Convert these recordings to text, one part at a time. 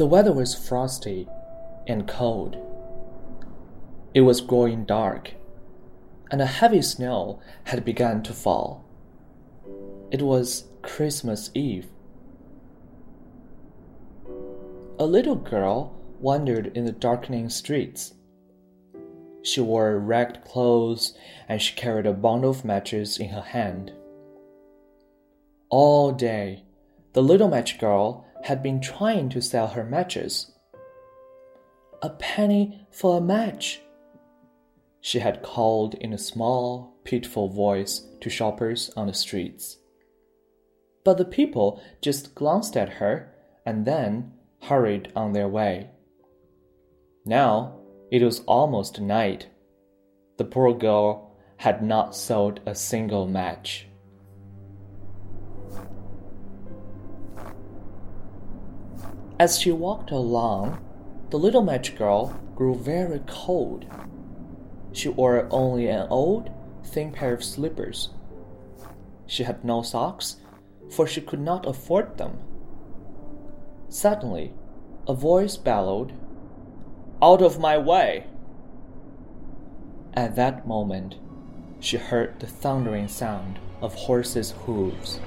The weather was frosty and cold. It was growing dark, and a heavy snow had begun to fall. It was Christmas Eve. A little girl wandered in the darkening streets. She wore ragged clothes and she carried a bundle of matches in her hand. All day, the little match girl had been trying to sell her matches. A penny for a match, she had called in a small, pitiful voice to shoppers on the streets. But the people just glanced at her and then hurried on their way. Now it was almost night. The poor girl had not sold a single match. As she walked along, the little match girl grew very cold. She wore only an old, thin pair of slippers. She had no socks, for she could not afford them. Suddenly, a voice bellowed, Out of my way! At that moment, she heard the thundering sound of horses' hooves.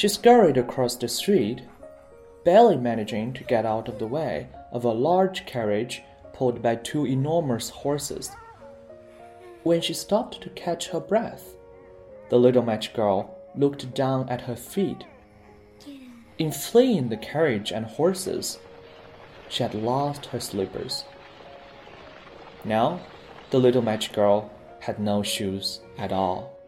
She scurried across the street, barely managing to get out of the way of a large carriage pulled by two enormous horses. When she stopped to catch her breath, the little match girl looked down at her feet. In fleeing the carriage and horses, she had lost her slippers. Now, the little match girl had no shoes at all.